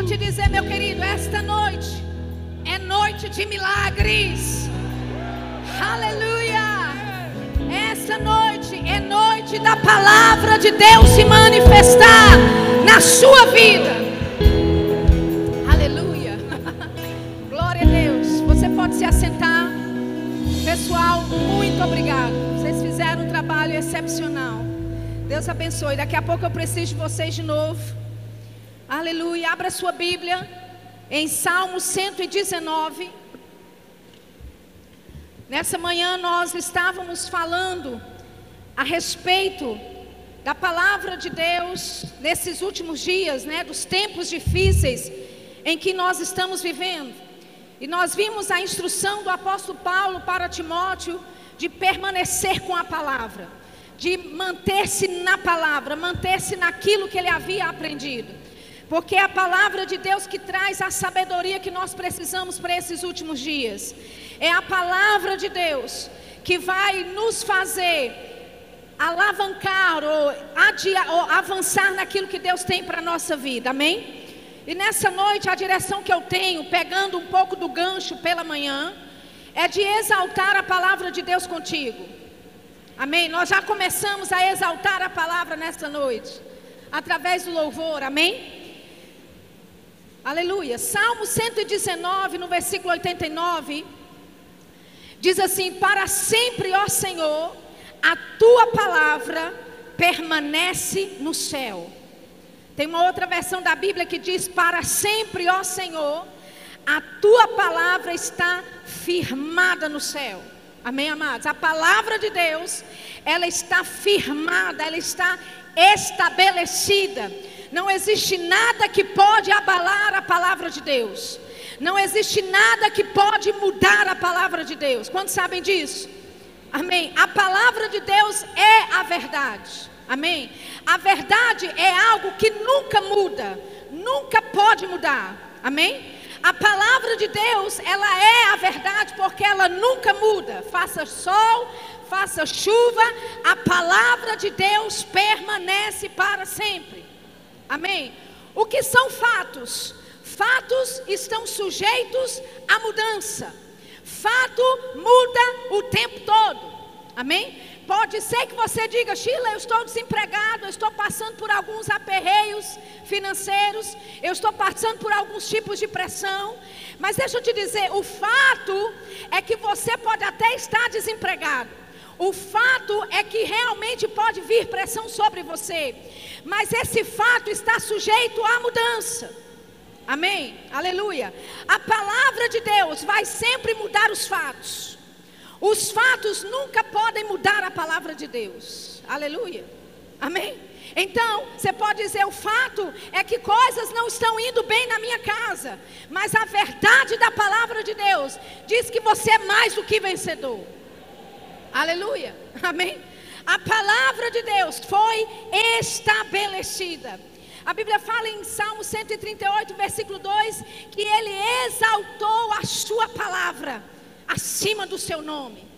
Eu te dizer, meu querido, esta noite é noite de milagres. Aleluia! Essa noite é noite da palavra de Deus se manifestar na sua vida. Aleluia! Glória a Deus. Você pode se assentar. Pessoal, muito obrigado. Vocês fizeram um trabalho excepcional. Deus abençoe. Daqui a pouco eu preciso de vocês de novo. Aleluia. Abra sua Bíblia em Salmo 119. Nessa manhã nós estávamos falando a respeito da palavra de Deus nesses últimos dias, né, dos tempos difíceis em que nós estamos vivendo. E nós vimos a instrução do apóstolo Paulo para Timóteo de permanecer com a palavra, de manter-se na palavra, manter-se naquilo que ele havia aprendido. Porque é a palavra de Deus que traz a sabedoria que nós precisamos para esses últimos dias. É a palavra de Deus que vai nos fazer alavancar ou, adiar, ou avançar naquilo que Deus tem para a nossa vida. Amém? E nessa noite, a direção que eu tenho, pegando um pouco do gancho pela manhã, é de exaltar a palavra de Deus contigo. Amém? Nós já começamos a exaltar a palavra nesta noite, através do louvor. Amém? Aleluia. Salmo 119, no versículo 89, diz assim: Para sempre, ó Senhor, a tua palavra permanece no céu. Tem uma outra versão da Bíblia que diz: Para sempre, ó Senhor, a tua palavra está firmada no céu. Amém, amados? A palavra de Deus, ela está firmada, ela está estabelecida. Não existe nada que pode abalar a palavra de Deus. Não existe nada que pode mudar a palavra de Deus. Quantos sabem disso? Amém. A palavra de Deus é a verdade. Amém. A verdade é algo que nunca muda, nunca pode mudar. Amém. A palavra de Deus, ela é a verdade porque ela nunca muda. Faça sol, faça chuva, a palavra de Deus permanece para sempre. Amém? O que são fatos? Fatos estão sujeitos à mudança. Fato muda o tempo todo. Amém? Pode ser que você diga, Sheila, eu estou desempregado, eu estou passando por alguns aperreios financeiros, eu estou passando por alguns tipos de pressão. Mas deixa eu te dizer, o fato é que você pode até estar desempregado. O fato é que realmente pode vir pressão sobre você, mas esse fato está sujeito à mudança. Amém? Aleluia. A palavra de Deus vai sempre mudar os fatos. Os fatos nunca podem mudar a palavra de Deus. Aleluia. Amém? Então, você pode dizer: o fato é que coisas não estão indo bem na minha casa, mas a verdade da palavra de Deus diz que você é mais do que vencedor. Aleluia. Amém. A palavra de Deus foi estabelecida. A Bíblia fala em Salmo 138, versículo 2, que ele exaltou a sua palavra acima do seu nome.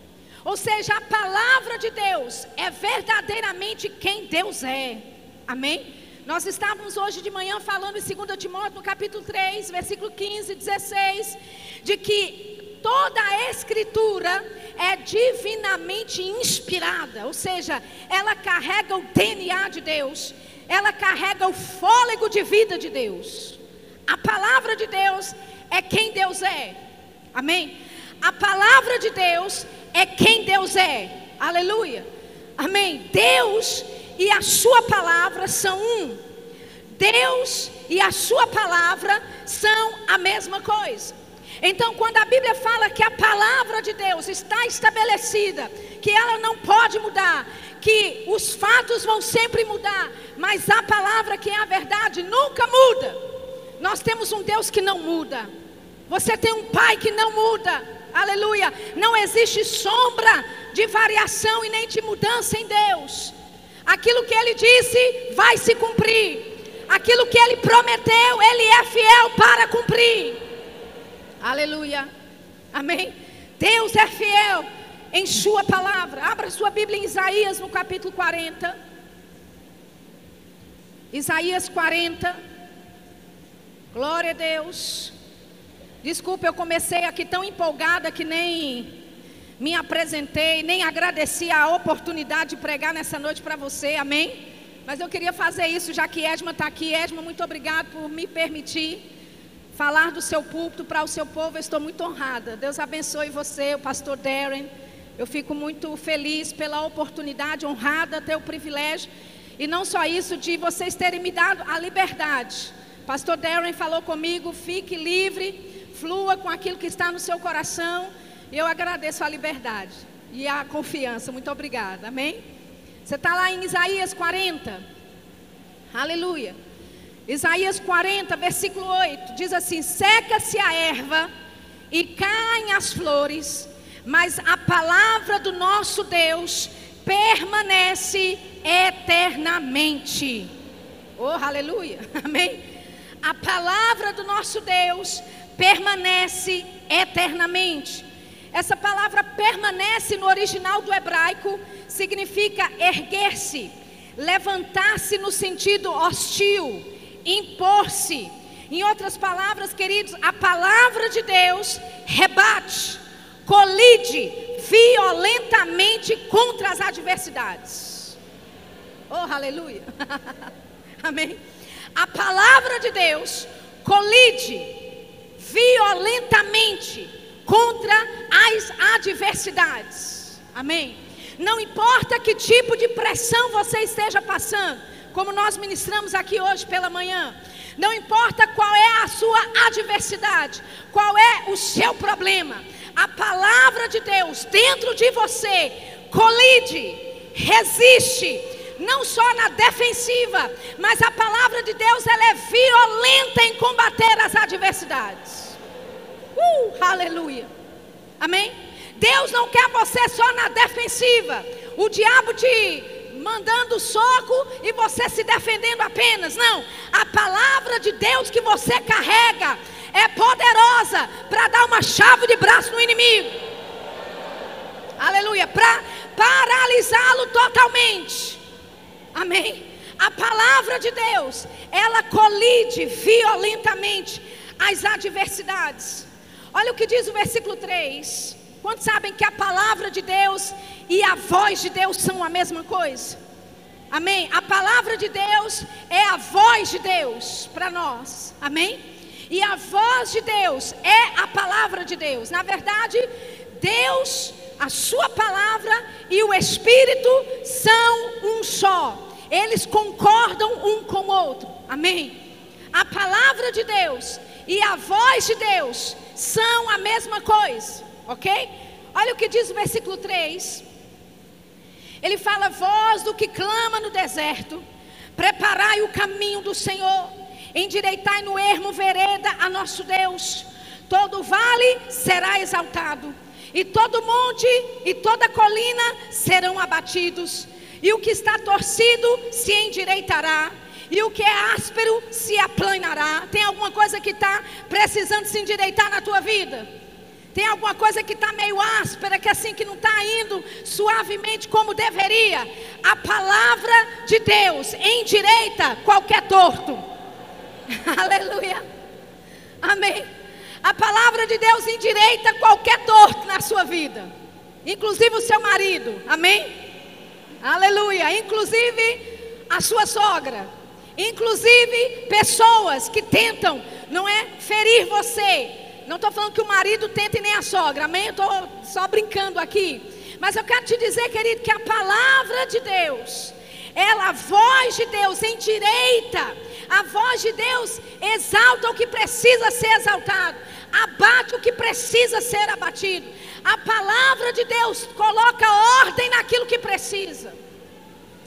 Ou seja, a palavra de Deus é verdadeiramente quem Deus é. Amém? Nós estávamos hoje de manhã falando em 2 Timóteo, no capítulo 3, versículo 15 e 16, de que toda a escritura é divinamente inspirada, ou seja, ela carrega o DNA de Deus, ela carrega o fôlego de vida de Deus. A palavra de Deus é quem Deus é, amém? A palavra de Deus é quem Deus é, aleluia, amém? Deus e a Sua palavra são um, Deus e a Sua palavra são a mesma coisa. Então, quando a Bíblia fala que a palavra de Deus está estabelecida, que ela não pode mudar, que os fatos vão sempre mudar, mas a palavra que é a verdade nunca muda. Nós temos um Deus que não muda. Você tem um Pai que não muda. Aleluia. Não existe sombra de variação e nem de mudança em Deus. Aquilo que ele disse vai se cumprir. Aquilo que ele prometeu, ele é fiel para cumprir. Aleluia. Amém. Deus é fiel em Sua palavra. Abra sua Bíblia em Isaías no capítulo 40. Isaías 40. Glória a Deus. Desculpa, eu comecei aqui tão empolgada que nem me apresentei, nem agradeci a oportunidade de pregar nessa noite para você, amém? Mas eu queria fazer isso, já que Edma está aqui. Edma, muito obrigado por me permitir falar do seu púlpito para o seu povo. Eu estou muito honrada. Deus abençoe você, o pastor Darren. Eu fico muito feliz pela oportunidade, honrada, ter o privilégio. E não só isso, de vocês terem me dado a liberdade. Pastor Darren falou comigo: fique livre, flua com aquilo que está no seu coração. Eu agradeço a liberdade e a confiança. Muito obrigada. Amém? Você está lá em Isaías 40. Aleluia. Isaías 40, versículo 8, diz assim: Seca-se a erva e caem as flores, mas a palavra do nosso Deus permanece eternamente. Oh, aleluia. Amém. A palavra do nosso Deus permanece eternamente. Essa palavra permanece no original do hebraico significa erguer-se, levantar-se no sentido hostil, impor-se. Em outras palavras, queridos, a palavra de Deus rebate, colide violentamente contra as adversidades. Oh, aleluia. Amém. A palavra de Deus colide violentamente contra as adversidades. Amém. Não importa que tipo de pressão você esteja passando, como nós ministramos aqui hoje pela manhã. Não importa qual é a sua adversidade, qual é o seu problema, a palavra de Deus dentro de você colide, resiste, não só na defensiva, mas a palavra de Deus ela é violenta em combater as adversidades. Uh, aleluia. Amém? Deus não quer você só na defensiva. O diabo te mandando soco e você se defendendo apenas. Não. A palavra de Deus que você carrega é poderosa para dar uma chave de braço no inimigo. Aleluia. Para paralisá-lo totalmente. Amém. A palavra de Deus, ela colide violentamente as adversidades. Olha o que diz o versículo 3. Quantos sabem que a palavra de Deus e a voz de Deus são a mesma coisa? Amém? A palavra de Deus é a voz de Deus para nós. Amém? E a voz de Deus é a palavra de Deus. Na verdade, Deus, a sua palavra e o Espírito são um só. Eles concordam um com o outro. Amém? A palavra de Deus e a voz de Deus são a mesma coisa, ok? Olha o que diz o versículo 3. Ele fala: Voz do que clama no deserto, preparai o caminho do Senhor, endireitai no ermo vereda a nosso Deus. Todo vale será exaltado, e todo monte e toda colina serão abatidos, e o que está torcido se endireitará e o que é áspero se aplanará. Tem alguma coisa que está precisando se endireitar na tua vida? Tem alguma coisa que está meio áspera, que assim que não está indo suavemente como deveria? A palavra de Deus endireita qualquer torto. Aleluia. Amém. A palavra de Deus endireita qualquer torto na sua vida, inclusive o seu marido. Amém. Aleluia. Inclusive a sua sogra Inclusive pessoas que tentam, não é, ferir você. Não estou falando que o marido tente nem a sogra, amém? Estou só brincando aqui. Mas eu quero te dizer, querido, que a palavra de Deus, ela, a voz de Deus endireita, a voz de Deus exalta o que precisa ser exaltado, abate o que precisa ser abatido. A palavra de Deus coloca ordem naquilo que precisa.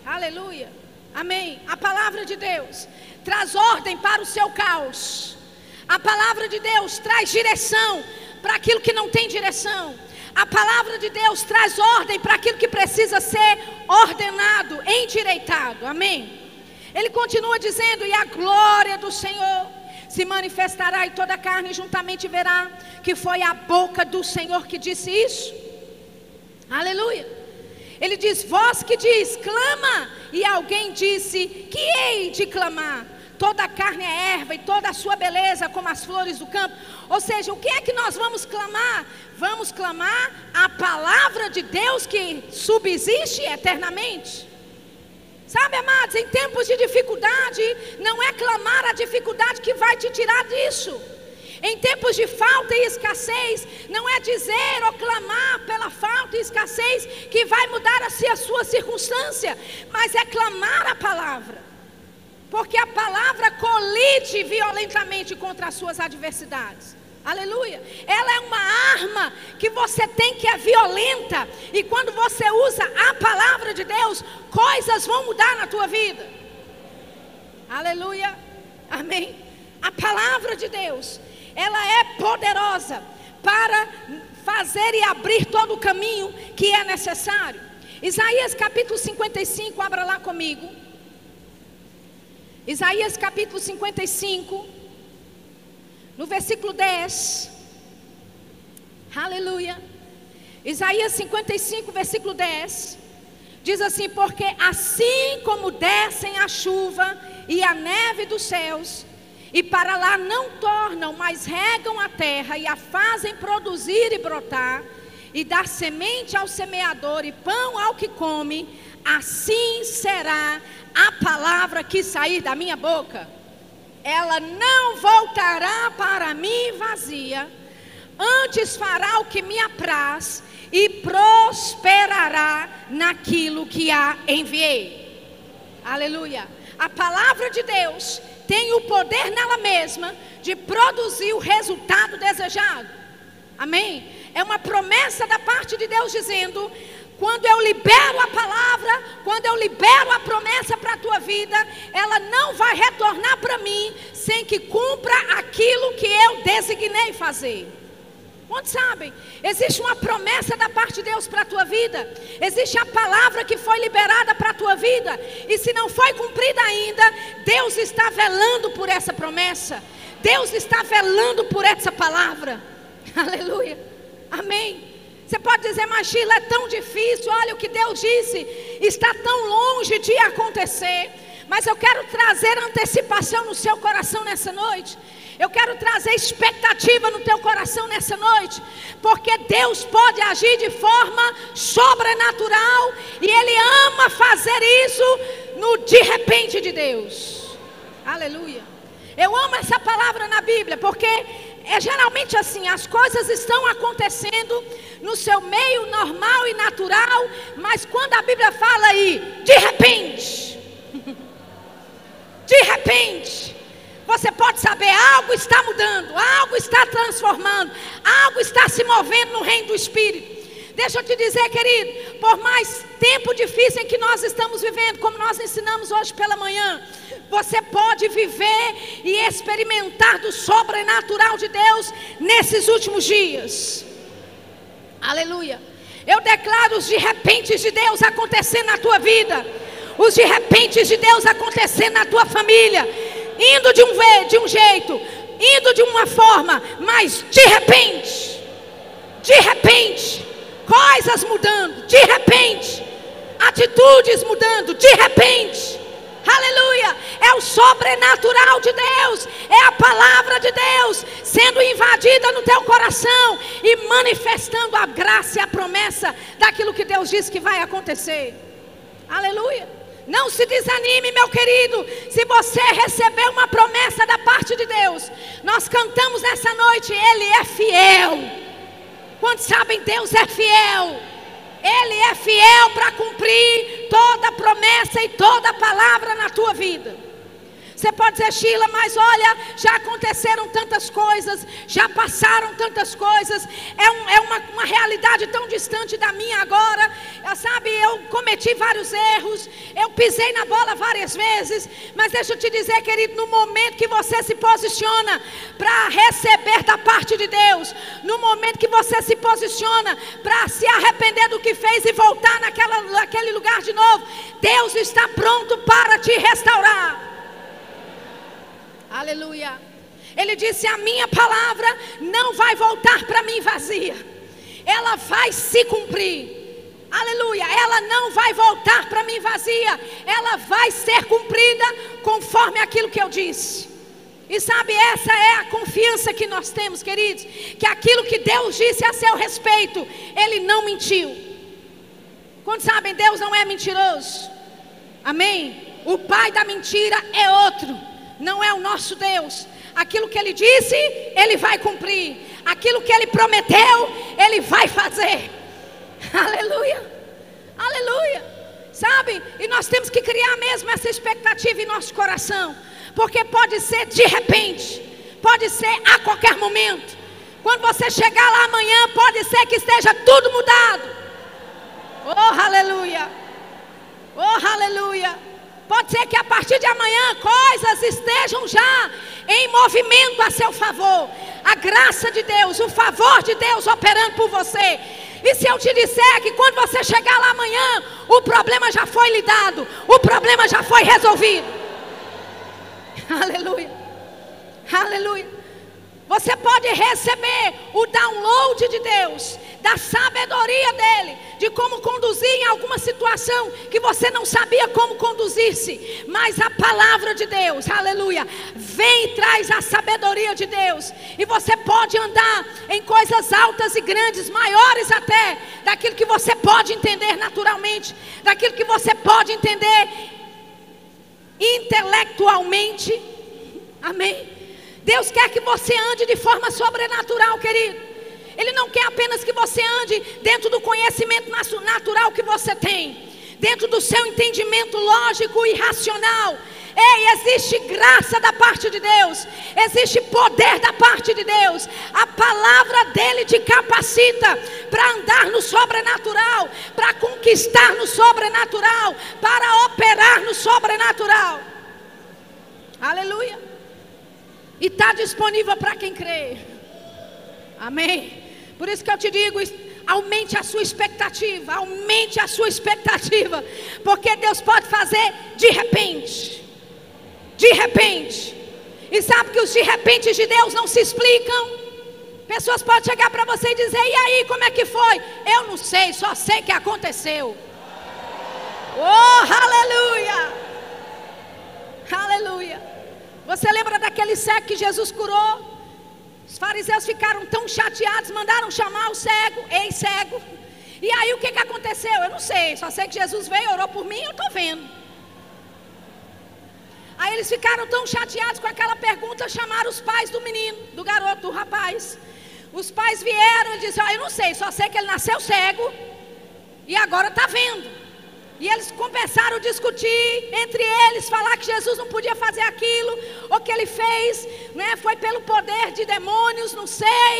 Aleluia. Amém. A palavra de Deus traz ordem para o seu caos. A palavra de Deus traz direção para aquilo que não tem direção. A palavra de Deus traz ordem para aquilo que precisa ser ordenado, endireitado. Amém. Ele continua dizendo: "E a glória do Senhor se manifestará e toda a carne juntamente verá que foi a boca do Senhor que disse isso." Aleluia. Ele diz: Vós que diz, clama. E alguém disse: Que hei de clamar? Toda a carne é erva e toda a sua beleza como as flores do campo. Ou seja, o que é que nós vamos clamar? Vamos clamar a palavra de Deus que subsiste eternamente. Sabe, amados, em tempos de dificuldade, não é clamar a dificuldade que vai te tirar disso. Em tempos de falta e escassez, não é dizer ou clamar pela falta e escassez que vai mudar a sua circunstância, mas é clamar a palavra. Porque a palavra colide violentamente contra as suas adversidades. Aleluia. Ela é uma arma que você tem que é violenta. E quando você usa a palavra de Deus, coisas vão mudar na tua vida. Aleluia. Amém. A palavra de Deus, ela é poderosa para fazer e abrir todo o caminho que é necessário. Isaías capítulo 55, abra lá comigo. Isaías capítulo 55, no versículo 10. Aleluia. Isaías 55, versículo 10. Diz assim: Porque assim como descem a chuva e a neve dos céus, e para lá não tornam, mas regam a terra e a fazem produzir e brotar, e dar semente ao semeador e pão ao que come, assim será a palavra que sair da minha boca. Ela não voltará para mim vazia, antes fará o que me apraz e prosperará naquilo que a enviei. Aleluia. A palavra de Deus tem o poder nela mesma de produzir o resultado desejado. Amém? É uma promessa da parte de Deus dizendo: quando eu libero a palavra, quando eu libero a promessa para a tua vida, ela não vai retornar para mim sem que cumpra aquilo que eu designei fazer. Quantos sabem? Existe uma promessa da parte de Deus para a tua vida. Existe a palavra que foi liberada para a tua vida. E se não foi cumprida ainda, Deus está velando por essa promessa. Deus está velando por essa palavra. Aleluia. Amém. Você pode dizer, mas Sheila, é tão difícil. Olha o que Deus disse. Está tão longe de acontecer. Mas eu quero trazer antecipação no seu coração nessa noite. Eu quero trazer expectativa no teu coração nessa noite, porque Deus pode agir de forma sobrenatural e Ele ama fazer isso no de repente de Deus. Aleluia. Eu amo essa palavra na Bíblia, porque é geralmente assim: as coisas estão acontecendo no seu meio normal e natural, mas quando a Bíblia fala aí, de repente, de repente, você pode saber, algo está mudando, algo está transformando, algo está se movendo no reino do Espírito. Deixa eu te dizer, querido, por mais tempo difícil em que nós estamos vivendo, como nós ensinamos hoje pela manhã, você pode viver e experimentar do sobrenatural de Deus nesses últimos dias. Aleluia. Eu declaro os de repente de Deus acontecendo na tua vida, os de repente de Deus acontecendo na tua família indo de um, de um jeito, indo de uma forma, mas de repente, de repente, coisas mudando, de repente, atitudes mudando, de repente. Aleluia! É o sobrenatural de Deus, é a palavra de Deus sendo invadida no teu coração e manifestando a graça e a promessa daquilo que Deus disse que vai acontecer. Aleluia! Não se desanime, meu querido, se você receber uma promessa da parte de Deus. Nós cantamos nessa noite, Ele é fiel. Quantos sabem, Deus é fiel. Ele é fiel para cumprir toda promessa e toda palavra na tua vida. Você pode dizer, Sheila, mas olha, já aconteceram tantas coisas, já passaram tantas coisas, é, um, é uma, uma realidade tão distante da minha agora. Sabe, eu cometi vários erros, eu pisei na bola várias vezes, mas deixa eu te dizer, querido, no momento que você se posiciona para receber da parte de Deus, no momento que você se posiciona para se arrepender do que fez e voltar naquela, naquele lugar de novo, Deus está pronto para te restaurar. Aleluia. Ele disse: A minha palavra não vai voltar para mim vazia, ela vai se cumprir. aleluia, ela não vai voltar para mim vazia, ela vai ser cumprida conforme aquilo que eu disse. E sabe, essa é a confiança que nós temos, queridos, que aquilo que Deus disse a seu respeito, Ele não mentiu. Quando sabem, Deus não é mentiroso. Amém? O pai da mentira é outro, não é o nosso Deus. Aquilo que Ele disse, Ele vai cumprir. Aquilo que Ele prometeu, Ele vai fazer. Aleluia, aleluia. Sabe? E nós temos que criar mesmo essa expectativa em nosso coração porque pode ser de repente, pode ser a qualquer momento. Quando você chegar lá amanhã, pode ser que esteja tudo mudado. Oh, aleluia! Oh, aleluia! Pode ser que a partir de amanhã coisas estejam já em movimento a seu favor. A graça de Deus, o favor de Deus operando por você. E se eu te disser que quando você chegar lá amanhã, o problema já foi lidado, o problema já foi resolvido. Aleluia. Aleluia. Você pode receber o download de Deus, da sabedoria dele, de como conduzir em alguma situação que você não sabia como conduzir-se. Mas a palavra de Deus, aleluia, vem e traz a sabedoria de Deus. E você pode andar em coisas altas e grandes, maiores até, daquilo que você pode entender naturalmente, daquilo que você pode entender intelectualmente. Amém. Deus quer que você ande de forma sobrenatural, querido. Ele não quer apenas que você ande dentro do conhecimento natural que você tem, dentro do seu entendimento lógico e racional. Ei, existe graça da parte de Deus, existe poder da parte de Deus. A palavra dele te capacita para andar no sobrenatural, para conquistar no sobrenatural, para operar no sobrenatural. Aleluia. E está disponível para quem crê. Amém. Por isso que eu te digo, aumente a sua expectativa, aumente a sua expectativa, porque Deus pode fazer de repente de repente. E sabe que os de repente de Deus não se explicam. Pessoas podem chegar para você e dizer: E aí, como é que foi? Eu não sei, só sei que aconteceu. Oh, aleluia! Aleluia! Você lembra daquele cego que Jesus curou? Os fariseus ficaram tão chateados, mandaram chamar o cego, ei cego. E aí o que, que aconteceu? Eu não sei, só sei que Jesus veio, orou por mim, eu estou vendo. Aí eles ficaram tão chateados com aquela pergunta, chamaram os pais do menino, do garoto, do rapaz. Os pais vieram e disseram: ah, Eu não sei, só sei que ele nasceu cego e agora está vendo. E eles começaram a discutir entre eles, falar que Jesus não podia fazer aquilo, ou que ele fez, né, foi pelo poder de demônios, não sei.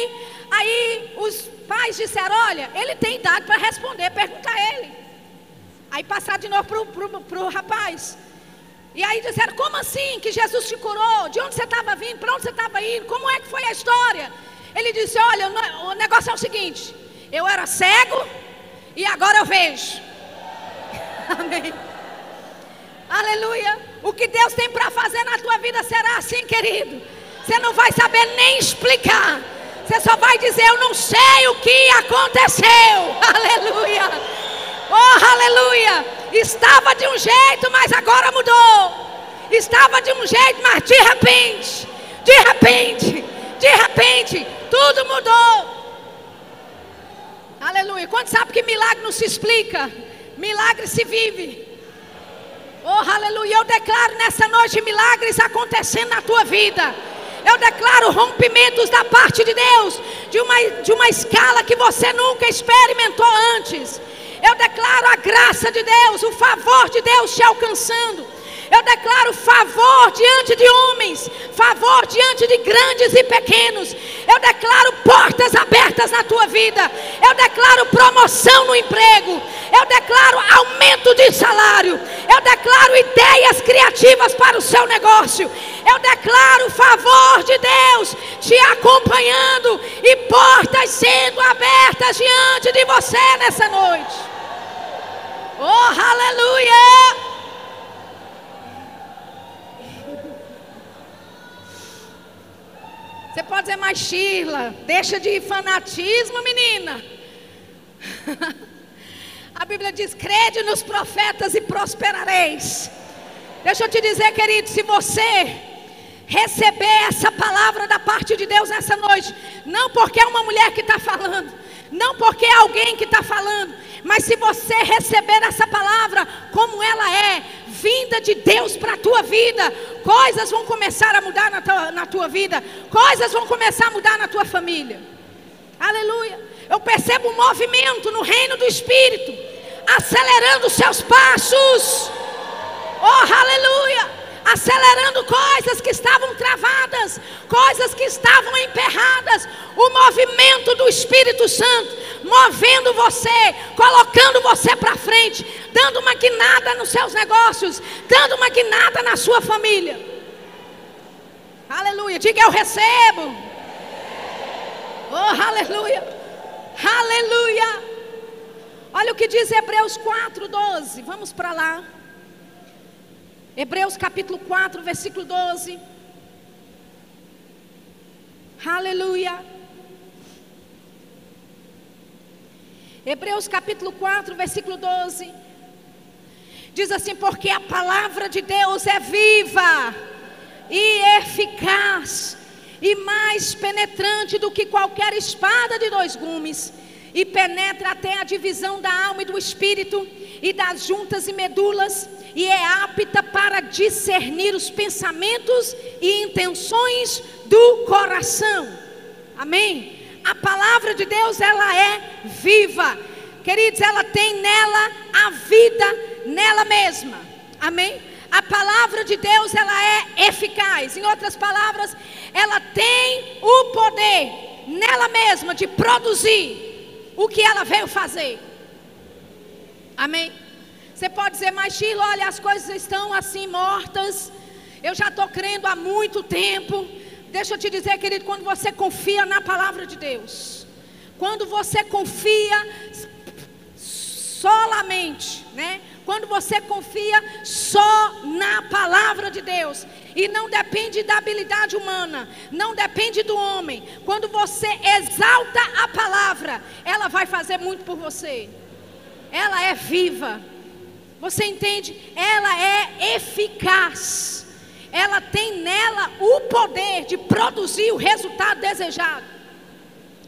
Aí os pais disseram: Olha, ele tem idade para responder, pergunta a ele. Aí passaram de novo para o rapaz. E aí disseram: Como assim que Jesus te curou? De onde você estava vindo? Para onde você estava indo? Como é que foi a história? Ele disse: Olha, o negócio é o seguinte: Eu era cego e agora eu vejo. Amém. Aleluia. O que Deus tem para fazer na tua vida será assim, querido. Você não vai saber nem explicar. Você só vai dizer: Eu não sei o que aconteceu. Aleluia. Oh, aleluia. Estava de um jeito, mas agora mudou. Estava de um jeito, mas de repente, de repente, de repente, tudo mudou. Aleluia. Quando sabe que milagre não se explica? Milagre se vive. Oh, aleluia. Eu declaro nessa noite milagres acontecendo na tua vida. Eu declaro rompimentos da parte de Deus, de uma, de uma escala que você nunca experimentou antes. Eu declaro a graça de Deus, o favor de Deus te alcançando. Eu declaro favor diante de homens, favor diante de grandes e pequenos. Eu declaro portas abertas na tua vida. Eu declaro promoção no emprego. Eu declaro aumento de salário. Eu declaro ideias criativas para o seu negócio. Eu declaro favor de Deus te acompanhando e portas sendo abertas diante de você nessa noite. Oh, aleluia! Você pode dizer, mais Sheila, deixa de fanatismo, menina. A Bíblia diz: crede nos profetas e prosperareis. Deixa eu te dizer, querido, se você receber essa palavra da parte de Deus essa noite, não porque é uma mulher que está falando, não porque é alguém que está falando, mas se você receber essa palavra como ela é, vinda de Deus para a tua vida, coisas vão começar a mudar na tua, na tua vida, coisas vão começar a mudar na tua família. Aleluia. Eu percebo um movimento no reino do Espírito, acelerando os seus passos. Oh, aleluia acelerando coisas que estavam travadas, coisas que estavam emperradas. O movimento do Espírito Santo movendo você, colocando você para frente, dando uma guinada nos seus negócios, dando uma guinada na sua família. Aleluia. Diga eu recebo. Oh, aleluia. Aleluia. Olha o que diz Hebreus 4:12. Vamos para lá. Hebreus capítulo 4, versículo 12. Aleluia. Hebreus capítulo 4, versículo 12. Diz assim: Porque a palavra de Deus é viva e eficaz, e mais penetrante do que qualquer espada de dois gumes, e penetra até a divisão da alma e do espírito, e das juntas e medulas, e é apta para discernir os pensamentos e intenções do coração. Amém? A palavra de Deus, ela é viva. Queridos, ela tem nela a vida nela mesma. Amém? A palavra de Deus, ela é eficaz. Em outras palavras, ela tem o poder nela mesma de produzir o que ela veio fazer. Amém? Você pode dizer, mas Chilo, olha, as coisas estão assim mortas. Eu já estou crendo há muito tempo. Deixa eu te dizer, querido, quando você confia na palavra de Deus, quando você confia solamente, né? Quando você confia só na palavra de Deus e não depende da habilidade humana, não depende do homem. Quando você exalta a palavra, ela vai fazer muito por você. Ela é viva. Você entende? Ela é eficaz. Ela tem nela o poder de produzir o resultado desejado.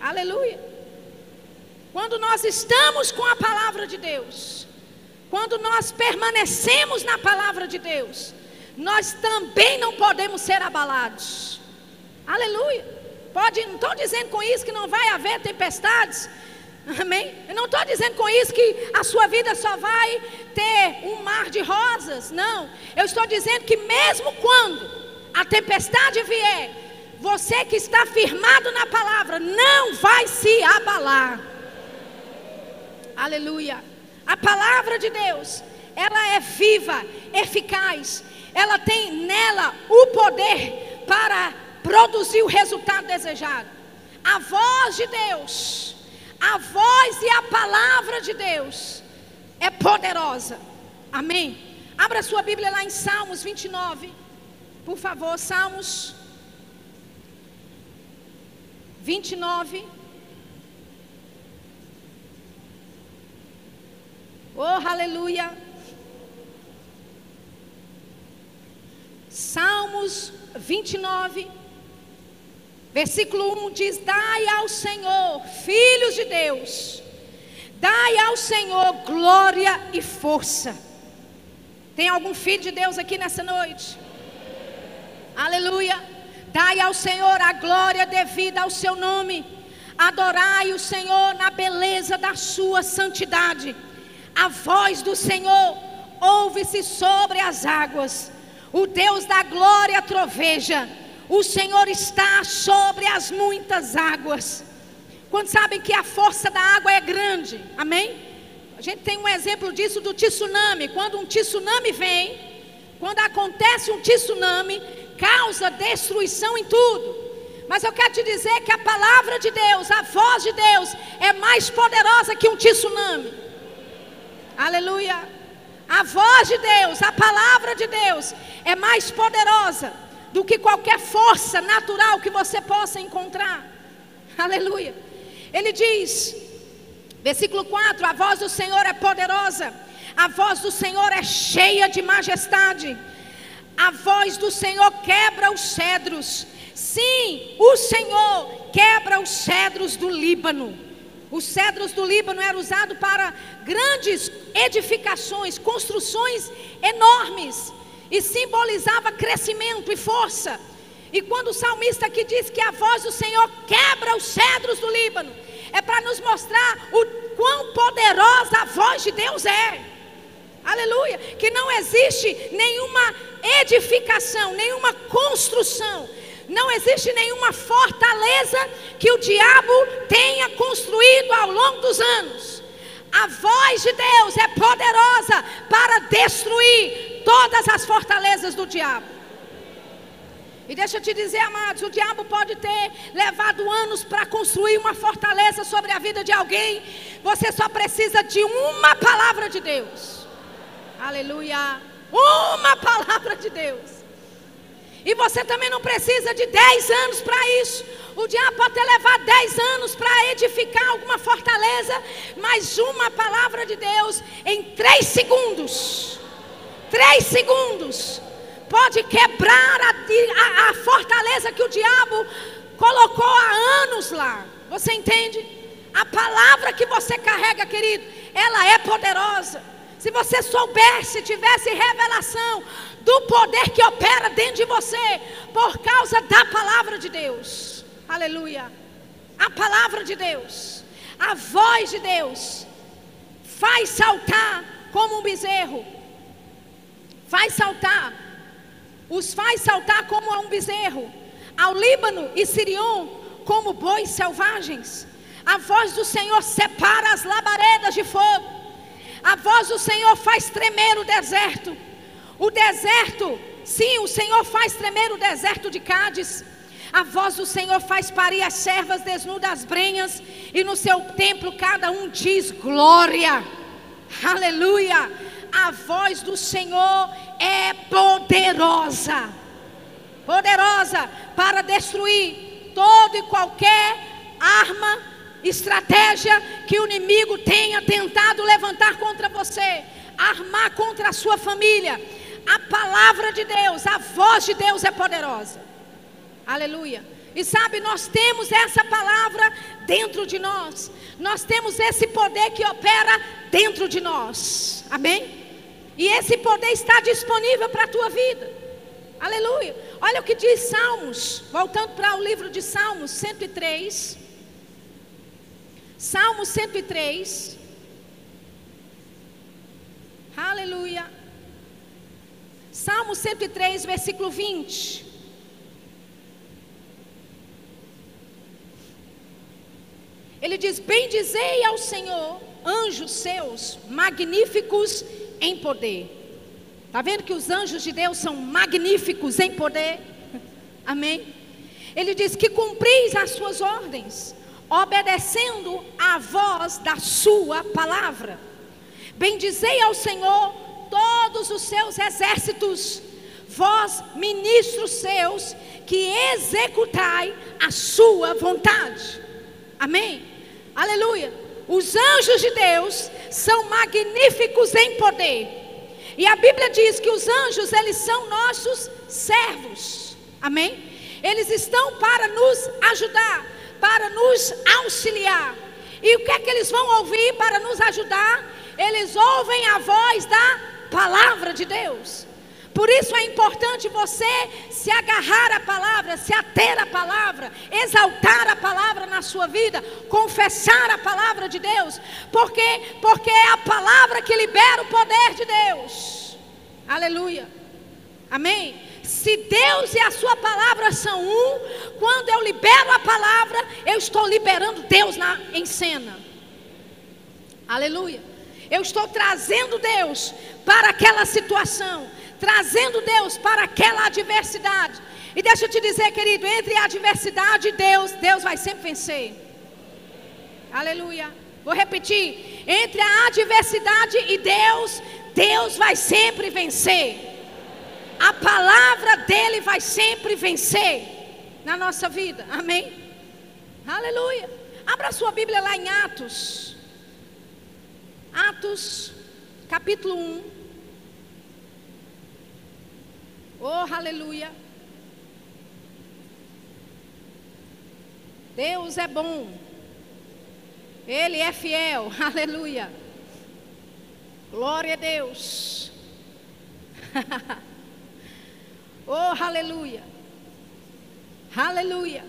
Aleluia. Quando nós estamos com a palavra de Deus, quando nós permanecemos na palavra de Deus, nós também não podemos ser abalados. Aleluia. Pode, não estou dizendo com isso que não vai haver tempestades, Amém? Eu não estou dizendo com isso que a sua vida só vai ter um mar de rosas. Não. Eu estou dizendo que mesmo quando a tempestade vier, você que está firmado na palavra não vai se abalar. Aleluia. A palavra de Deus, ela é viva, eficaz. Ela tem nela o poder para produzir o resultado desejado. A voz de Deus a voz e a palavra de Deus é poderosa. Amém. Abra sua Bíblia lá em Salmos 29. Por favor, Salmos 29. Oh, aleluia. Salmos 29. Versículo 1 diz: Dai ao Senhor, filhos de Deus, dai ao Senhor glória e força. Tem algum filho de Deus aqui nessa noite? Aleluia. Dai ao Senhor a glória devida ao seu nome. Adorai o Senhor na beleza da sua santidade. A voz do Senhor ouve-se sobre as águas. O Deus da glória troveja. O Senhor está sobre as muitas águas. Quando sabem que a força da água é grande, amém? A gente tem um exemplo disso do tsunami. Quando um tsunami vem, quando acontece um tsunami, causa destruição em tudo. Mas eu quero te dizer que a palavra de Deus, a voz de Deus, é mais poderosa que um tsunami. Aleluia. A voz de Deus, a palavra de Deus, é mais poderosa do que qualquer força natural que você possa encontrar. Aleluia. Ele diz: Versículo 4: A voz do Senhor é poderosa, a voz do Senhor é cheia de majestade, a voz do Senhor quebra os cedros. Sim, o Senhor quebra os cedros do Líbano. Os cedros do Líbano eram usados para grandes edificações, construções enormes, e simbolizava crescimento e força. E quando o salmista aqui diz que a voz do Senhor quebra os cedros do Líbano, é para nos mostrar o quão poderosa a voz de Deus é. Aleluia! Que não existe nenhuma edificação, nenhuma construção, não existe nenhuma fortaleza que o diabo tenha construído ao longo dos anos. A voz de Deus é poderosa para destruir todas as fortalezas do diabo. E deixa eu te dizer, amados, o diabo pode ter levado anos para construir uma fortaleza sobre a vida de alguém. Você só precisa de uma palavra de Deus. Aleluia. Uma palavra de Deus. E você também não precisa de 10 anos para isso. O diabo pode ter levado 10 anos para edificar alguma fortaleza, mas uma palavra de Deus em 3 segundos. 3 segundos pode quebrar a, a, a fortaleza que o diabo colocou há anos lá. Você entende? A palavra que você carrega, querido, ela é poderosa. Se você soubesse, tivesse revelação do poder que opera dentro de você, por causa da palavra de Deus. Aleluia. A palavra de Deus, a voz de Deus, faz saltar como um bezerro, faz saltar os faz saltar como a um bezerro, ao Líbano e Sirion como bois selvagens. A voz do Senhor separa as labaredas de fogo. A voz do Senhor faz tremer o deserto. O deserto, sim, o Senhor faz tremer o deserto de Cádiz. A voz do Senhor faz parir as servas desnudas as brenhas, e no seu templo cada um diz glória. Aleluia a voz do Senhor é poderosa poderosa para destruir todo e qualquer arma, estratégia que o inimigo tenha tentado levantar contra você, armar contra a sua família. A palavra de Deus, a voz de Deus é poderosa. Aleluia. E sabe, nós temos essa palavra dentro de nós. Nós temos esse poder que opera dentro de nós. Amém? E esse poder está disponível para a tua vida. Aleluia. Olha o que diz Salmos, voltando para o livro de Salmos 103. Salmo 103. Aleluia. Salmo 103, versículo 20. Ele diz: Bendizei ao Senhor, anjos seus, magníficos em poder. Está vendo que os anjos de Deus são magníficos em poder? Amém? Ele diz que cumpris as suas ordens, obedecendo à voz da sua palavra. Bendizei ao Senhor todos os seus exércitos, vós, ministros seus, que executai a sua vontade. Amém? Aleluia. Os anjos de Deus são magníficos em poder. E a Bíblia diz que os anjos, eles são nossos servos. Amém? Eles estão para nos ajudar, para nos auxiliar. E o que é que eles vão ouvir para nos ajudar? Eles ouvem a voz da palavra de Deus. Por isso é importante você se agarrar à palavra, se ater à palavra, exaltar a palavra na sua vida, confessar a palavra de Deus, porque porque é a palavra que libera o poder de Deus. Aleluia. Amém. Se Deus e a sua palavra são um, quando eu libero a palavra, eu estou liberando Deus na, em cena. Aleluia. Eu estou trazendo Deus para aquela situação trazendo Deus para aquela adversidade. E deixa eu te dizer, querido, entre a adversidade e Deus, Deus vai sempre vencer. Aleluia. Vou repetir: entre a adversidade e Deus, Deus vai sempre vencer. A palavra dele vai sempre vencer na nossa vida. Amém? Aleluia. Abra sua Bíblia lá em Atos. Atos, capítulo 1. Oh, aleluia. Deus é bom. Ele é fiel. Aleluia. Glória a Deus. oh, aleluia. Aleluia.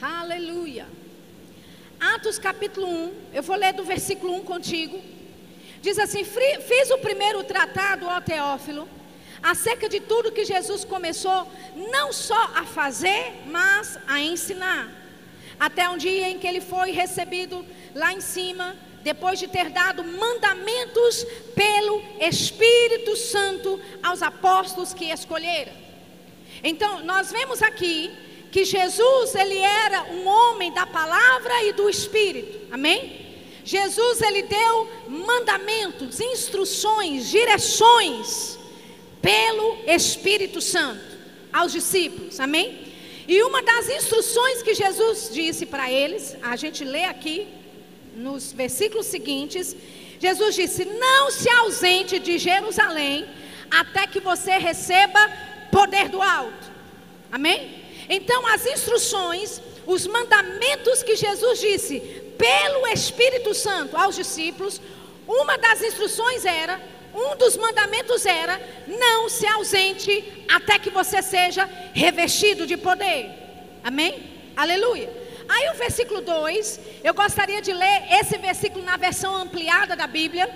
Aleluia. Atos capítulo 1, eu vou ler do versículo 1 contigo. Diz assim: Fiz o primeiro tratado, ó Teófilo, acerca de tudo que Jesus começou, não só a fazer, mas a ensinar. Até um dia em que ele foi recebido lá em cima, depois de ter dado mandamentos pelo Espírito Santo aos apóstolos que escolheram. Então, nós vemos aqui que Jesus, ele era um homem da palavra e do espírito. Amém? Jesus, ele deu mandamentos, instruções, direções pelo Espírito Santo aos discípulos. Amém? E uma das instruções que Jesus disse para eles, a gente lê aqui nos versículos seguintes, Jesus disse: "Não se ausente de Jerusalém até que você receba poder do alto". Amém? Então, as instruções, os mandamentos que Jesus disse pelo Espírito Santo aos discípulos, uma das instruções era, um dos mandamentos era: não se ausente até que você seja revestido de poder. Amém? Aleluia. Aí o versículo 2, eu gostaria de ler esse versículo na versão ampliada da Bíblia.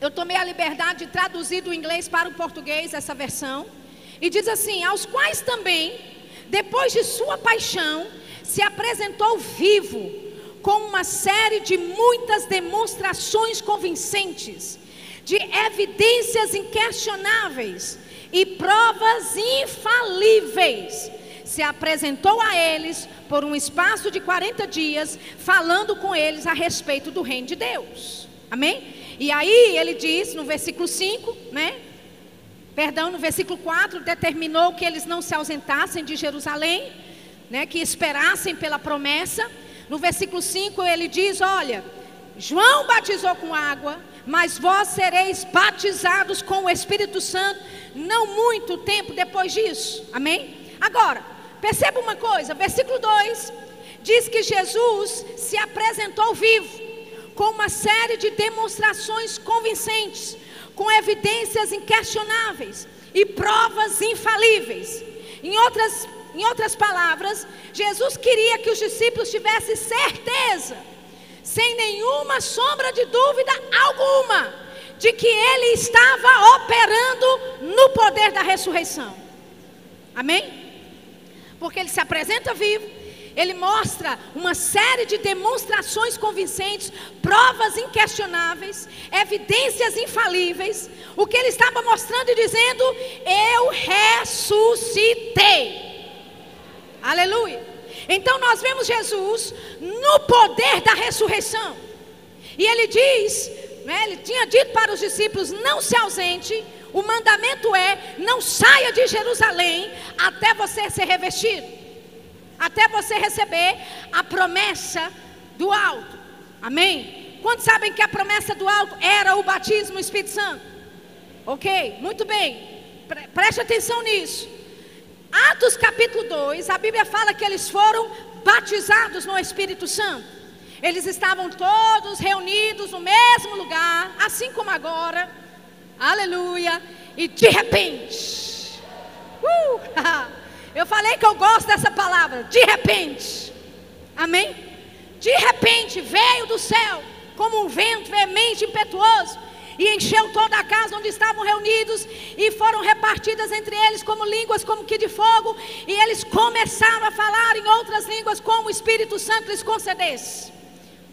Eu tomei a liberdade de traduzir do inglês para o português essa versão. E diz assim: Aos quais também, depois de sua paixão, se apresentou vivo, com uma série de muitas demonstrações convincentes, de evidências inquestionáveis e provas infalíveis. Se apresentou a eles por um espaço de 40 dias, falando com eles a respeito do reino de Deus. Amém? E aí ele diz no versículo 5, né? Perdão, no versículo 4, determinou que eles não se ausentassem de Jerusalém, né, que esperassem pela promessa. No versículo 5 ele diz: Olha, João batizou com água, mas vós sereis batizados com o Espírito Santo, não muito tempo depois disso. Amém? Agora, perceba uma coisa: versículo 2 diz que Jesus se apresentou vivo, com uma série de demonstrações convincentes com evidências inquestionáveis e provas infalíveis. Em outras, em outras palavras, Jesus queria que os discípulos tivessem certeza, sem nenhuma sombra de dúvida alguma, de que ele estava operando no poder da ressurreição. Amém? Porque ele se apresenta vivo, ele mostra uma série de demonstrações convincentes, provas inquestionáveis, evidências infalíveis. O que ele estava mostrando e dizendo: Eu ressuscitei. Aleluia. Então nós vemos Jesus no poder da ressurreição. E ele diz, né, ele tinha dito para os discípulos: não se ausente. O mandamento é: não saia de Jerusalém até você ser revestido até você receber a promessa do alto. Amém? Quantos sabem que a promessa do alto era o batismo no Espírito Santo? Ok, muito bem. Pre preste atenção nisso. Atos capítulo 2, a Bíblia fala que eles foram batizados no Espírito Santo. Eles estavam todos reunidos no mesmo lugar, assim como agora. Aleluia. E de repente, uh, Eu falei que eu gosto dessa palavra, de repente. Amém? De repente veio do céu, como um vento veemente, impetuoso, e encheu toda a casa onde estavam reunidos, e foram repartidas entre eles como línguas, como que de fogo, e eles começaram a falar em outras línguas, como o Espírito Santo lhes concedesse.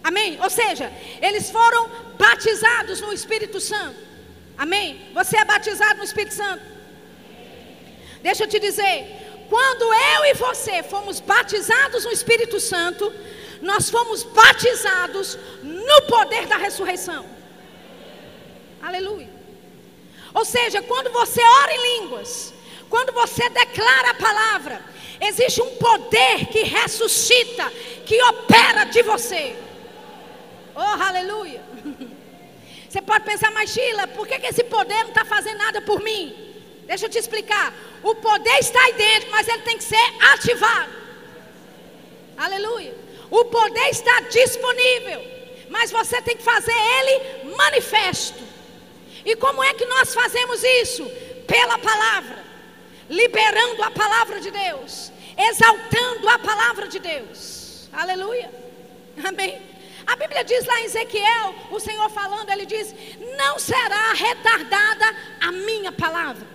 Amém? Ou seja, eles foram batizados no Espírito Santo. Amém? Você é batizado no Espírito Santo? Deixa eu te dizer, quando eu e você fomos batizados no Espírito Santo, nós fomos batizados no poder da ressurreição. Aleluia. Ou seja, quando você ora em línguas, quando você declara a palavra, existe um poder que ressuscita, que opera de você. Oh, aleluia. Você pode pensar, mas Sheila, por que, que esse poder não está fazendo nada por mim? Deixa eu te explicar. O poder está aí dentro, mas ele tem que ser ativado. Aleluia. O poder está disponível, mas você tem que fazer ele manifesto. E como é que nós fazemos isso? Pela palavra, liberando a palavra de Deus, exaltando a palavra de Deus. Aleluia. Amém. A Bíblia diz lá em Ezequiel, o Senhor falando, ele diz: Não será retardada a minha palavra.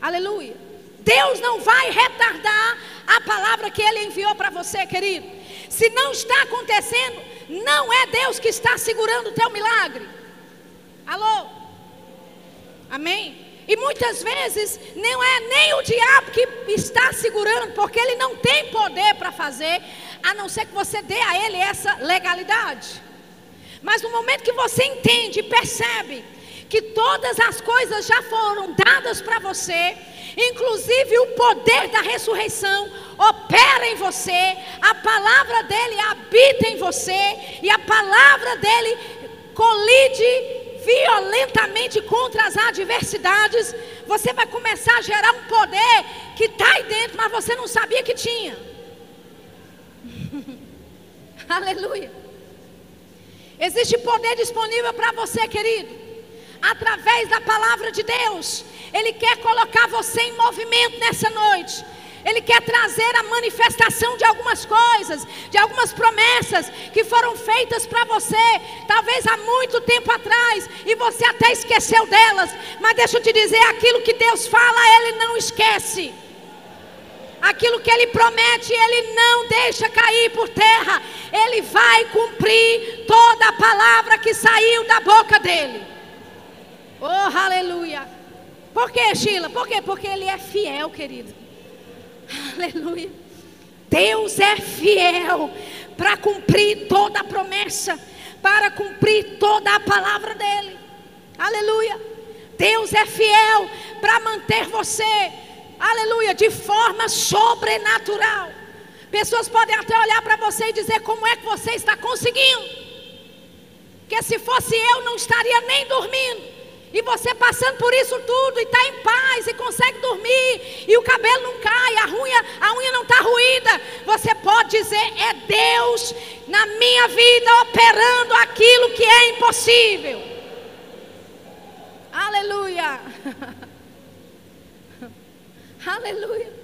Aleluia. Deus não vai retardar a palavra que Ele enviou para você, querido. Se não está acontecendo, não é Deus que está segurando o teu milagre. Alô? Amém? E muitas vezes não é nem o diabo que está segurando, porque ele não tem poder para fazer, a não ser que você dê a ele essa legalidade. Mas no momento que você entende e percebe que todas as coisas já foram dadas para você, inclusive o poder da ressurreição opera em você, a palavra dele habita em você e a palavra dele colide violentamente contra as adversidades, você vai começar a gerar um poder que está aí dentro, mas você não sabia que tinha. Aleluia. Existe poder disponível para você, querido, através da palavra de Deus. Ele quer colocar você em movimento nessa noite. Ele quer trazer a manifestação de algumas coisas, de algumas promessas que foram feitas para você, talvez há muito tempo atrás, e você até esqueceu delas. Mas deixa eu te dizer: aquilo que Deus fala, Ele não esquece. Aquilo que Ele promete, Ele não deixa cair por terra. Ele vai cumprir toda a palavra que saiu da boca dele. Oh, aleluia. Por que, Sheila? Por quê? Porque Ele é fiel, querido. Aleluia. Deus é fiel para cumprir toda a promessa, para cumprir toda a palavra dele. Aleluia. Deus é fiel para manter você, aleluia, de forma sobrenatural. Pessoas podem até olhar para você e dizer como é que você está conseguindo. Que se fosse eu, não estaria nem dormindo. E você passando por isso tudo e está em paz e consegue dormir e o cabelo não cai, a unha, a unha não está ruída. Você pode dizer: é Deus na minha vida operando aquilo que é impossível. Aleluia. Aleluia.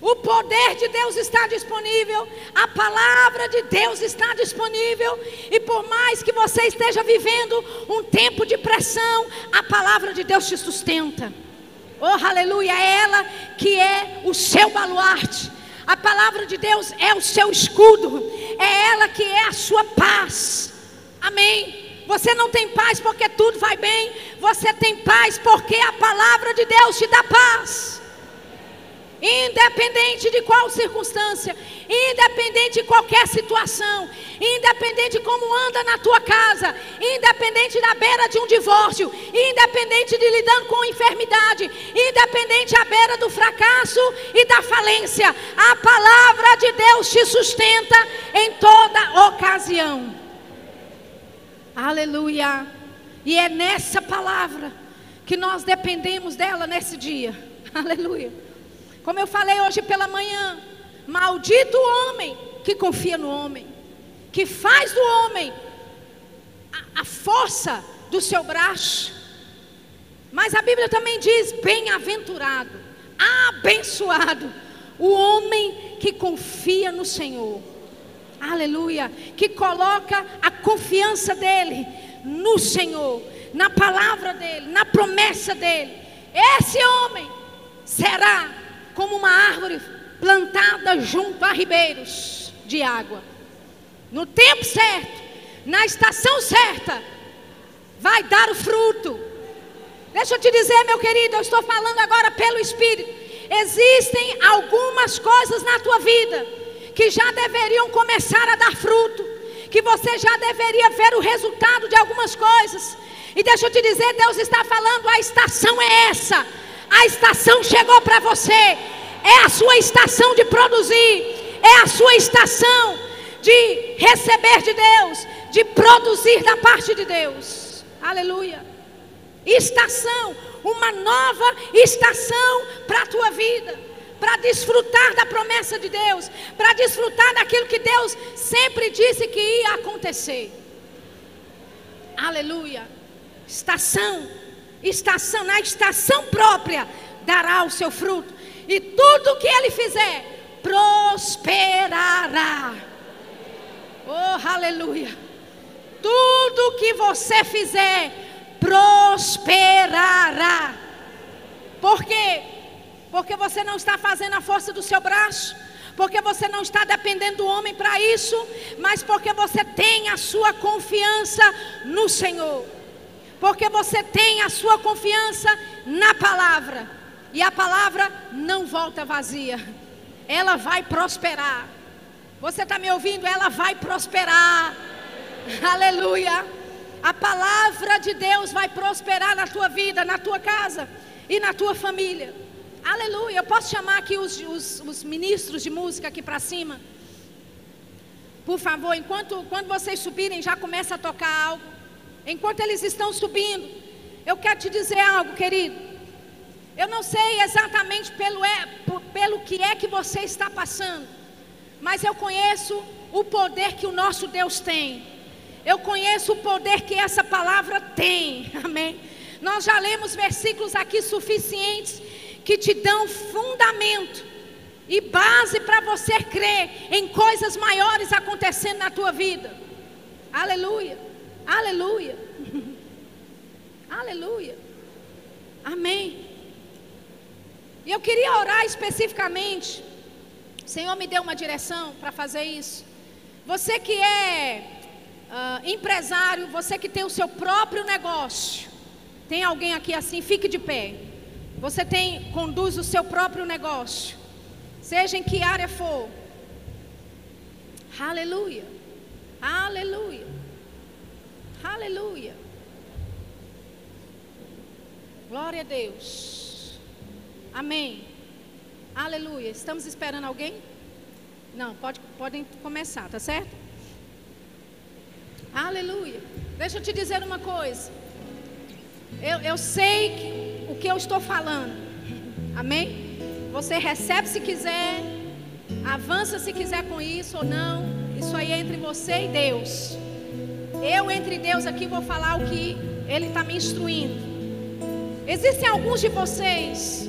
O poder de Deus está disponível, a palavra de Deus está disponível, e por mais que você esteja vivendo um tempo de pressão, a palavra de Deus te sustenta. Oh, aleluia, é ela que é o seu baluarte. A palavra de Deus é o seu escudo, é ela que é a sua paz. Amém. Você não tem paz porque tudo vai bem, você tem paz porque a palavra de Deus te dá paz. Independente de qual circunstância, independente de qualquer situação, independente de como anda na tua casa, independente da beira de um divórcio, independente de lidando com enfermidade, independente à beira do fracasso e da falência, a palavra de Deus te sustenta em toda ocasião. Aleluia. E é nessa palavra que nós dependemos dela nesse dia. Aleluia. Como eu falei hoje pela manhã, maldito o homem que confia no homem, que faz do homem a, a força do seu braço. Mas a Bíblia também diz: bem-aventurado, abençoado, o homem que confia no Senhor. Aleluia, que coloca a confiança dele no Senhor, na palavra dele, na promessa dele. Esse homem será como uma árvore plantada junto a ribeiros de água. No tempo certo, na estação certa, vai dar o fruto. Deixa eu te dizer, meu querido, eu estou falando agora pelo Espírito. Existem algumas coisas na tua vida que já deveriam começar a dar fruto, que você já deveria ver o resultado de algumas coisas. E deixa eu te dizer, Deus está falando, a estação é essa. A estação chegou para você. É a sua estação de produzir. É a sua estação de receber de Deus, de produzir da parte de Deus. Aleluia. Estação, uma nova estação para a tua vida, para desfrutar da promessa de Deus, para desfrutar daquilo que Deus sempre disse que ia acontecer. Aleluia. Estação, estação, na estação própria dará o seu fruto, e tudo que ele fizer prosperará. Oh, aleluia. Tudo que você fizer prosperará. Por quê? Porque você não está fazendo a força do seu braço, porque você não está dependendo do homem para isso, mas porque você tem a sua confiança no Senhor. Porque você tem a sua confiança na palavra. E a palavra não volta vazia. Ela vai prosperar. Você está me ouvindo? Ela vai prosperar. Aleluia. A palavra de Deus vai prosperar na tua vida, na tua casa e na tua família. Aleluia. Eu posso chamar aqui os, os, os ministros de música aqui para cima? Por favor, enquanto quando vocês subirem, já começa a tocar algo. Enquanto eles estão subindo, eu quero te dizer algo, querido. Eu não sei exatamente pelo, é, pelo que é que você está passando, mas eu conheço o poder que o nosso Deus tem. Eu conheço o poder que essa palavra tem. Amém. Nós já lemos versículos aqui suficientes que te dão fundamento e base para você crer em coisas maiores acontecendo na tua vida. Aleluia. Aleluia. Aleluia. Amém. E eu queria orar especificamente. O Senhor me deu uma direção para fazer isso. Você que é uh, empresário, você que tem o seu próprio negócio, tem alguém aqui assim, fique de pé. Você tem, conduz o seu próprio negócio, seja em que área for. Aleluia, aleluia, aleluia. Glória a Deus. Amém. Aleluia. Estamos esperando alguém? Não, pode, podem começar, tá certo? Aleluia. Deixa eu te dizer uma coisa. Eu, eu sei que, o que eu estou falando. Amém? Você recebe se quiser, avança se quiser com isso ou não. Isso aí é entre você e Deus. Eu, entre Deus, aqui vou falar o que Ele está me instruindo. Existem alguns de vocês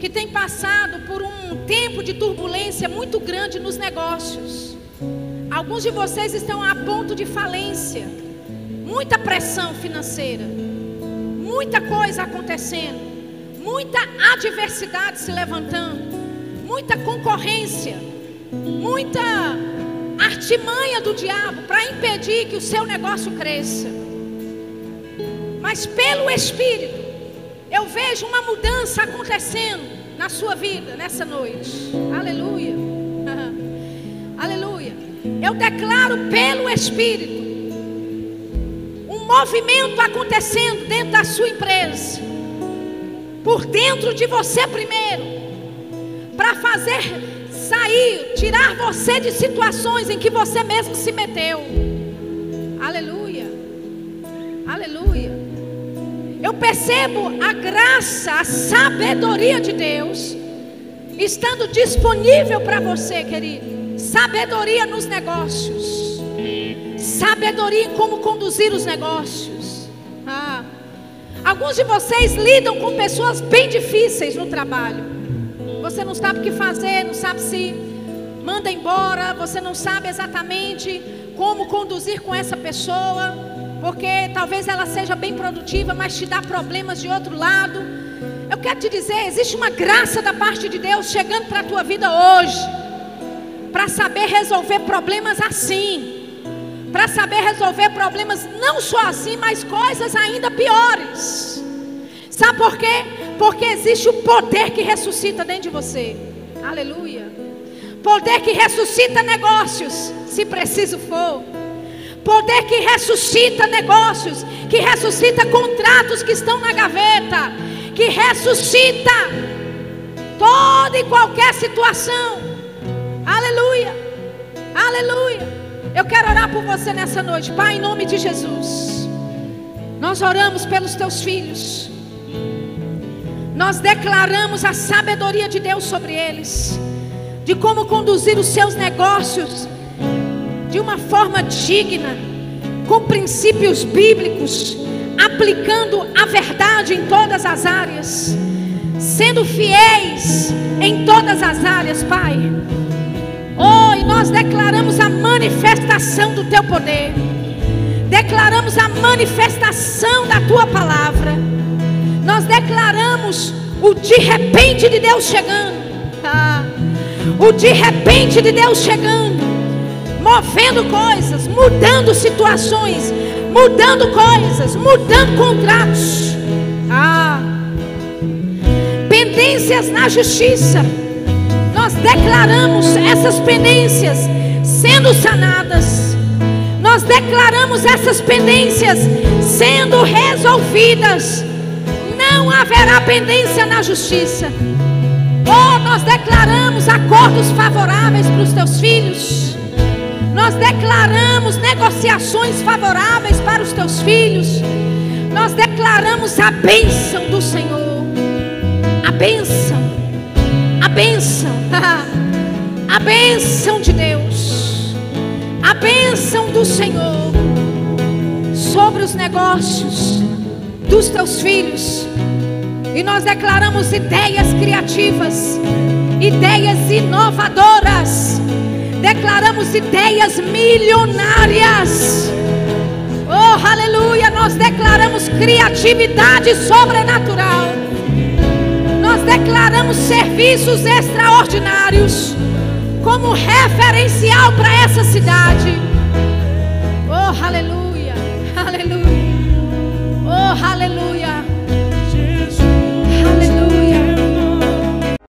que têm passado por um tempo de turbulência muito grande nos negócios. Alguns de vocês estão a ponto de falência, muita pressão financeira, muita coisa acontecendo, muita adversidade se levantando, muita concorrência, muita artimanha do diabo para impedir que o seu negócio cresça. Mas pelo Espírito, eu vejo uma mudança acontecendo na sua vida nessa noite. Aleluia. Aleluia. Eu declaro pelo Espírito um movimento acontecendo dentro da sua empresa, por dentro de você primeiro, para fazer sair, tirar você de situações em que você mesmo se meteu. Aleluia, aleluia. Eu percebo a graça, a sabedoria de Deus estando disponível para você, querido. Sabedoria nos negócios. Sabedoria em como conduzir os negócios. Ah. Alguns de vocês lidam com pessoas bem difíceis no trabalho. Você não sabe o que fazer, não sabe se manda embora, você não sabe exatamente como conduzir com essa pessoa, porque talvez ela seja bem produtiva, mas te dá problemas de outro lado. Eu quero te dizer, existe uma graça da parte de Deus chegando para a tua vida hoje para saber resolver problemas assim, para saber resolver problemas não só assim, mas coisas ainda piores. Sabe por quê? Porque existe o poder que ressuscita dentro de você. Aleluia. Poder que ressuscita negócios, se preciso for. Poder que ressuscita negócios, que ressuscita contratos que estão na gaveta, que ressuscita toda e qualquer situação Aleluia. Aleluia. Eu quero orar por você nessa noite, Pai, em nome de Jesus. Nós oramos pelos teus filhos. Nós declaramos a sabedoria de Deus sobre eles, de como conduzir os seus negócios de uma forma digna, com princípios bíblicos, aplicando a verdade em todas as áreas, sendo fiéis em todas as áreas, Pai. Oh, e nós declaramos a manifestação do teu poder, declaramos a manifestação da tua palavra, nós declaramos o de repente de Deus chegando, ah, o de repente de Deus chegando movendo coisas, mudando situações, mudando coisas, mudando contratos. Ah, pendências na justiça. Nós declaramos essas pendências sendo sanadas. Nós declaramos essas pendências sendo resolvidas. Não haverá pendência na justiça. Oh, nós declaramos acordos favoráveis para os teus filhos. Nós declaramos negociações favoráveis para os teus filhos. Nós declaramos a bênção do Senhor. A bênção. A bênção. A bênção de Deus. A bênção do Senhor sobre os negócios dos teus filhos. E nós declaramos ideias criativas, ideias inovadoras declaramos ideias milionárias. Oh, aleluia! Nós declaramos criatividade sobrenatural. Nós declaramos serviços extraordinários como referencial para essa cidade. Oh, aleluia! Aleluia! Oh, aleluia! Aleluia!